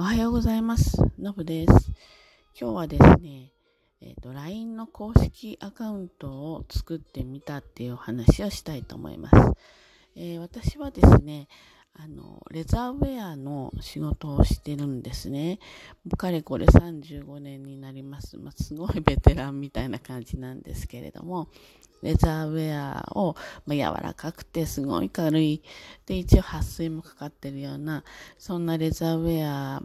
おはようございます。のぶです。今日はですね、えっ、と、LINE の公式アカウントを作ってみたっていうお話をしたいと思います。えー私はですね、あの、レザーウェアの仕事をしてるんですね。かれこれ35年になります。まあ、すごいベテランみたいな感じなんですけれども、レザーウェアを、まあ、柔らかくてすごい軽い。で、一応撥水もかかってるような、そんなレザーウェア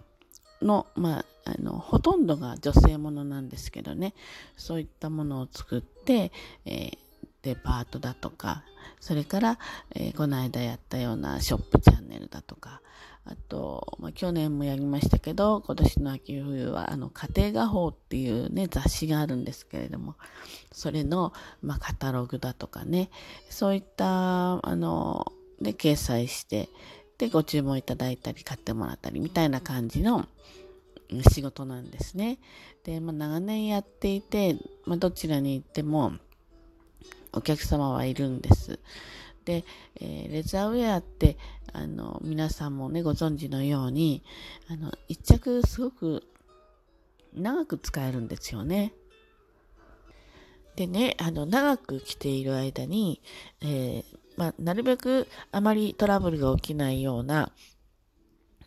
の、まあ、あの、ほとんどが女性ものなんですけどね、そういったものを作って、えーデパートだとか、それから、えーこの間やったようなショップチャンネルだとか、あと、まあ、去年もやりましたけど、今年の秋冬は、あの、家庭画報っていうね、雑誌があるんですけれども、それの、まあ、カタログだとかね、そういった、あの、で、掲載して、で、ご注文いただいたり、買ってもらったり、みたいな感じの仕事なんですね。で、まあ、長年やっていて、まあ、どちらに行っても、お客様はいるんです。で、えーレザーウェアって、あの、皆さんもね、ご存知のように、あの、一着すごく長く使えるんですよね。でね、あの、長く着ている間に、えーまあ、なるべくあまりトラブルが起きないような、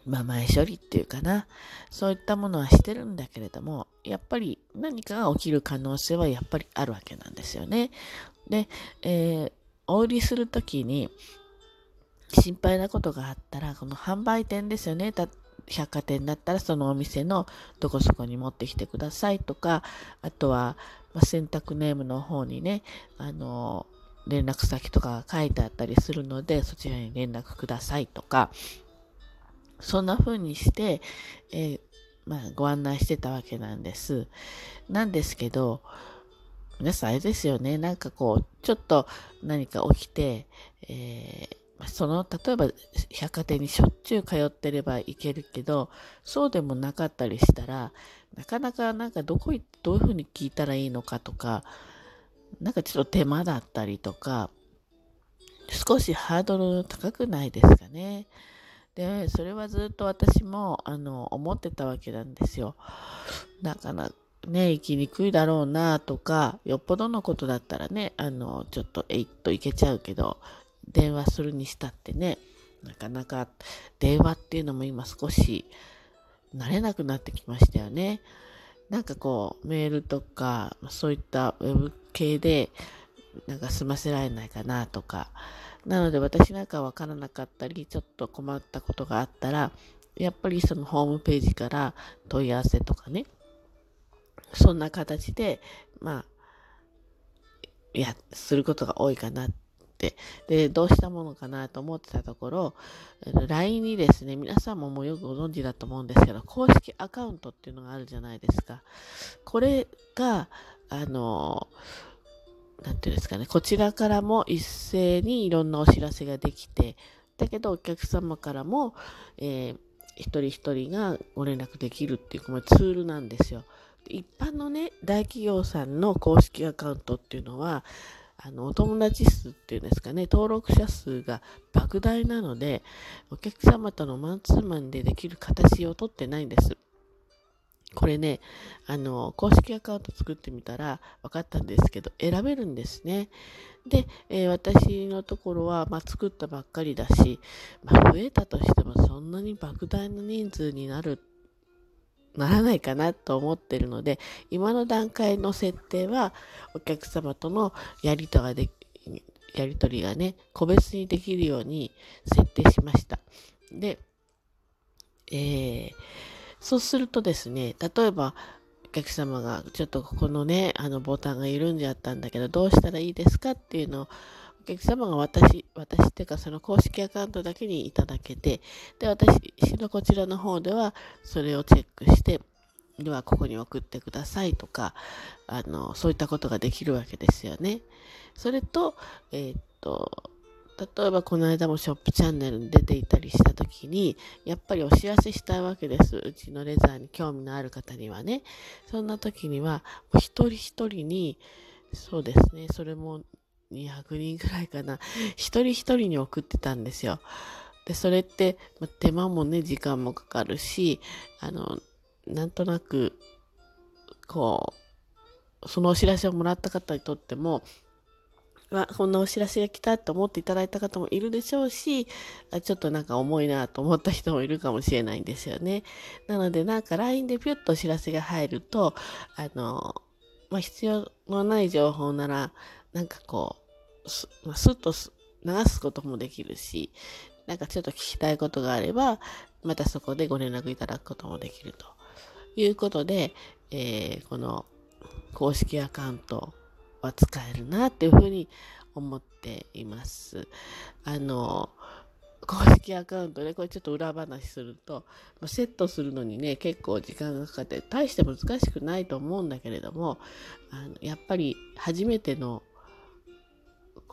まあ、前処理っていうかな、そういったものはしてるんだけれども、やっぱり何かが起きる可能性はやっぱりあるわけなんですよね。で、えーお売りするときに心配なことがあったら、この販売店ですよね。百貨店だったらそのお店のどこそこに持ってきてくださいとか、あとは、まあ、選択ネームの方にね、あの、連絡先とかが書いてあったりするので、そちらに連絡くださいとか、そんな風にして、えーまあ、ご案内してたわけなんです。なんですけど、皆さんあれですよね。なんかこう、ちょっと何か起きて、えーその、例えば百貨店にしょっちゅう通ってればいけるけど、そうでもなかったりしたら、なかなかなんかどこい、どういうふうに聞いたらいいのかとか、なんかちょっと手間だったりとか、少しハードル高くないですかね。で、それはずっと私も、あの、思ってたわけなんですよ。なかなかね、行きにくいだろうなとか、よっぽどのことだったらね、あの、ちょっとえいっと行けちゃうけど、電話するにしたってね、なかなか電話っていうのも今少し慣れなくなってきましたよね。なんかこう、メールとか、そういったウェブ系で、なんか済ませられないかなとか。なので私なんかわからなかったり、ちょっと困ったことがあったら、やっぱりそのホームページから問い合わせとかね、そんな形で、まあ、いや、することが多いかなって。で、どうしたものかなと思ってたところ、LINE にですね、皆さんももうよくご存知だと思うんですけど、公式アカウントっていうのがあるじゃないですか。これが、あの、なんていうんですかね、こちらからも一斉にいろんなお知らせができて、だけどお客様からも、えー一人一人がご連絡できるっていう、このツールなんですよ。一般のね、大企業さんの公式アカウントっていうのは、あの、お友達数っていうんですかね、登録者数が莫大なので、お客様とのマンツーマンでできる形をとってないんです。これね、あの、公式アカウント作ってみたら分かったんですけど、選べるんですね。で、えー私のところは、まあ、作ったばっかりだし、まあ、増えたとしてもそんなに莫大な人数になるって、ならないかなと思ってるので、今の段階の設定は、お客様とのやりとがでやりとりがね、個別にできるように設定しました。で、えーそうするとですね、例えば、お客様が、ちょっとここのね、あのボタンが緩んじゃったんだけど、どうしたらいいですかっていうのを、お客様が私、私っていうかその公式アカウントだけにいただけて、で、私のこちらの方では、それをチェックして、ではここに送ってくださいとか、あの、そういったことができるわけですよね。それと、えーっと、例えばこの間もショップチャンネルに出ていたりした時に、やっぱりお知らせしたいわけです。うちのレザーに興味のある方にはね。そんな時には、一人一人に、そうですね、それも200人ぐらいかな、一人一人に送ってたんですよ。で、それって、ま手間もね、時間もかかるし、あの、なんとなく、こう、そのお知らせをもらった方にとっても、わ、こんなお知らせが来たと思っていただいた方もいるでしょうし、ちょっとなんか重いなと思った人もいるかもしれないんですよね。なのでなんか LINE でピュッとお知らせが入ると、あの、まあ、必要のない情報なら、なんかこう、す,、まあ、スッと流すこともできるし、なんかちょっと聞きたいことがあれば、またそこでご連絡いただくこともできるということで、えー、この公式アカウントは使えるなっていうふうに思っています。あの、公式アカウントで、これちょっと裏話すると、セットするのにね、結構時間がかかって、大して難しくないと思うんだけれども、あのやっぱり初めての、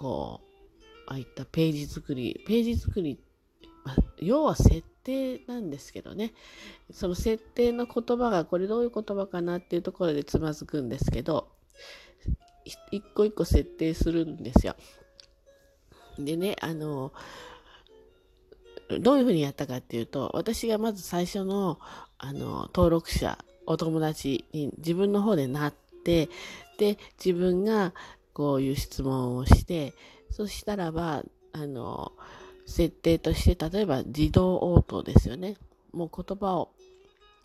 こう、ああいったページ作り、ページ作り、まあ、要は設定なんですけどね、その設定の言葉がこれどういう言葉かなっていうところでつまずくんですけど、一個一個設定するんですよ。でね、あの、どういうふうにやったかっていうと、私がまず最初の、あの、登録者、お友達に自分の方でなって、で、自分がこういう質問をして、そしたらば、あの、設定として、例えば自動応答ですよね。もう言葉を、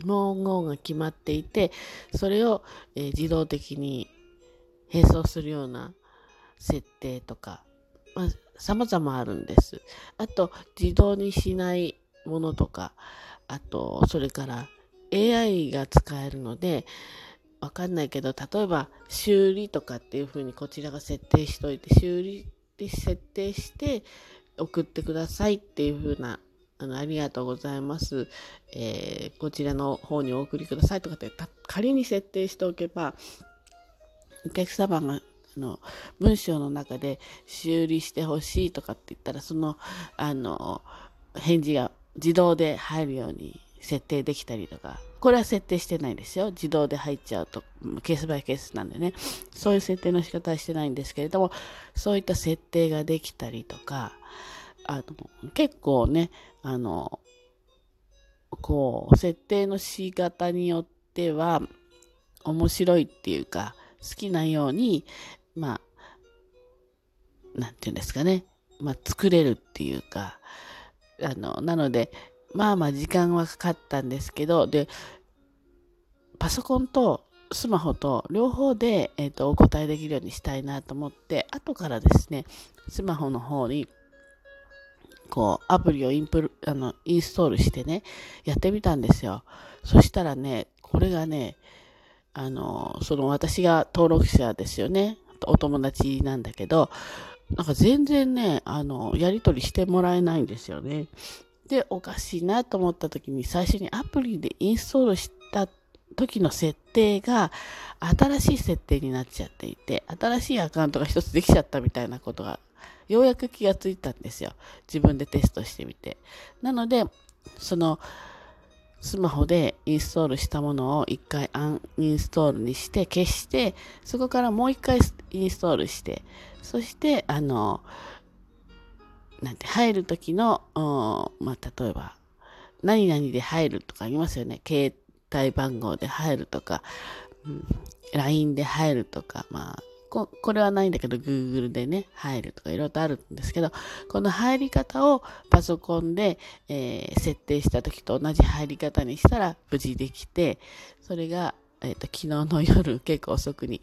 文言が決まっていて、それを、えー、自動的に並走するような設定とか、まあ、様々あるんです。あと、自動にしないものとか、あと、それから AI が使えるので、わかんないけど、例えば修理とかっていう風にこちらが設定しといて、修理で設定して送ってくださいっていう風な、あの、ありがとうございます。えー、こちらの方にお送りくださいとかって仮に設定しておけば、お客様があの文章の中で修理してほしいとかって言ったらそのあの返事が自動で入るように設定できたりとか。これは設定してないですよ。自動で入っちゃうとケースバイケースなんでね。そういう設定の仕方はしてないんですけれどもそういった設定ができたりとかあの結構ねあのこう設定の仕方によっては面白いっていうか好きなように、まあ、なんていうんですかね、まあ、作れるっていうか、あの、なので、まあまあ時間はかかったんですけど、で、パソコンとスマホと両方で、えーと、お答えできるようにしたいなと思って、後からですね、スマホの方に、こう、アプリをインプル、あの、インストールしてね、やってみたんですよ。そしたらね、これがね、あの、その私が登録者ですよね。お友達なんだけど、なんか全然ね、あの、やり取りしてもらえないんですよね。で、おかしいなと思った時に最初にアプリでインストールした時の設定が新しい設定になっちゃっていて、新しいアカウントが一つできちゃったみたいなことがようやく気がついたんですよ。自分でテストしてみて。なので、その、スマホでインストールしたものを一回アンインストールにして消して、そこからもう一回インストールして、そして、あの、なんて入る時の、まあ、例えば、何々で入るとかありますよね。携帯番号で入るとか、うん、LINE で入るとか、まあ、ここれはないんだけど、Google でね、入るとかいろいろとあるんですけど、この入り方をパソコンで、えー、設定した時と同じ入り方にしたら無事できて、それが、えっ、と、昨日の夜結構遅くに、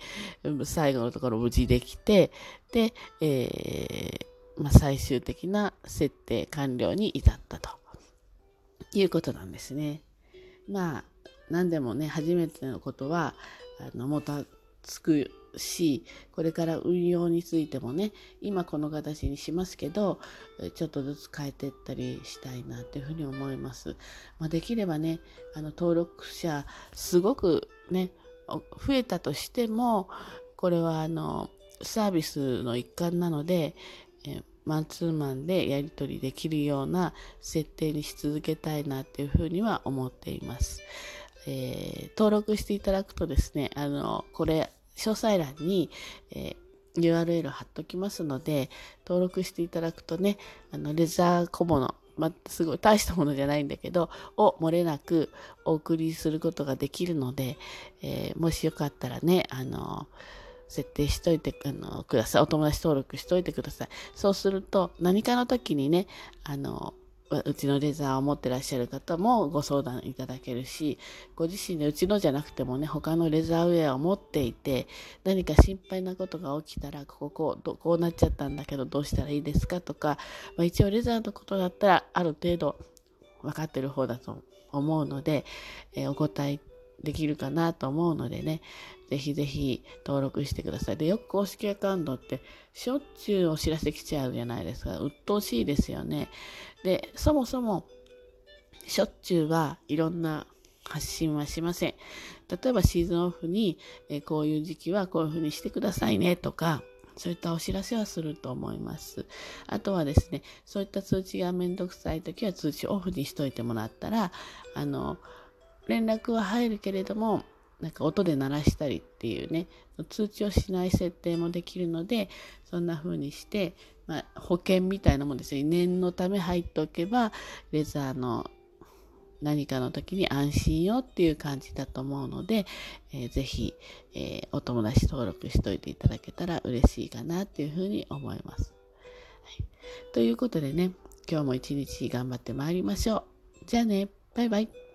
最後のところ無事できて、で、えー、まあ、最終的な設定完了に至ったということなんですね。まあ、何でもね、初めてのことは、あの、もたつくし、これから運用についてもね、今この形にしますけど、ちょっとずつ変えていったりしたいなというふうに思います。まあ、できればね、あの登録者すごくね、増えたとしても、これはあの、サービスの一環なので、えマンツーマンでやり取りできるような設定にし続けたいなっていうふうには思っています。えー、登録していただくとですね、あの、これ、詳細欄に、えー、URL 貼っときますので、登録していただくとね、あの、レザー小物、まあ、すごい大したものじゃないんだけど、を漏れなくお送りすることができるので、えー、もしよかったらね、あの、設定しといてあのください。お友達登録しといてください。そうすると、何かの時にね、あの、うちのレザーを持ってらっしゃる方もご相談いただけるし、ご自身でうちのじゃなくてもね、他のレザーウェアを持っていて、何か心配なことが起きたら、こここう、こうなっちゃったんだけどどうしたらいいですかとか、まあ、一応レザーのことだったらある程度分かってる方だと思うので、えー、お答えできるかなと思うのでね、ぜひぜひ登録してください。で、よく公式アカウントってしょっちゅうお知らせ来ちゃうじゃないですか。鬱陶しいですよね。で、そもそもしょっちゅうはいろんな発信はしません。例えばシーズンオフに、えこういう時期はこういうふうにしてくださいねとか、そういったお知らせはすると思います。あとはですね、そういった通知がめんどくさい時は通知オフにしといてもらったら、あの、連絡は入るけれども、なんか音で鳴らしたりっていうね、通知をしない設定もできるので、そんな風にして、まあ、保険みたいなもんですね。念のため入っておけば、レザーの何かの時に安心よっていう感じだと思うので、えー、ぜひ、えー、お友達登録しといていただけたら嬉しいかなっていうふうに思います。はい、ということでね、今日も一日頑張ってまいりましょう。じゃあね、バイバイ。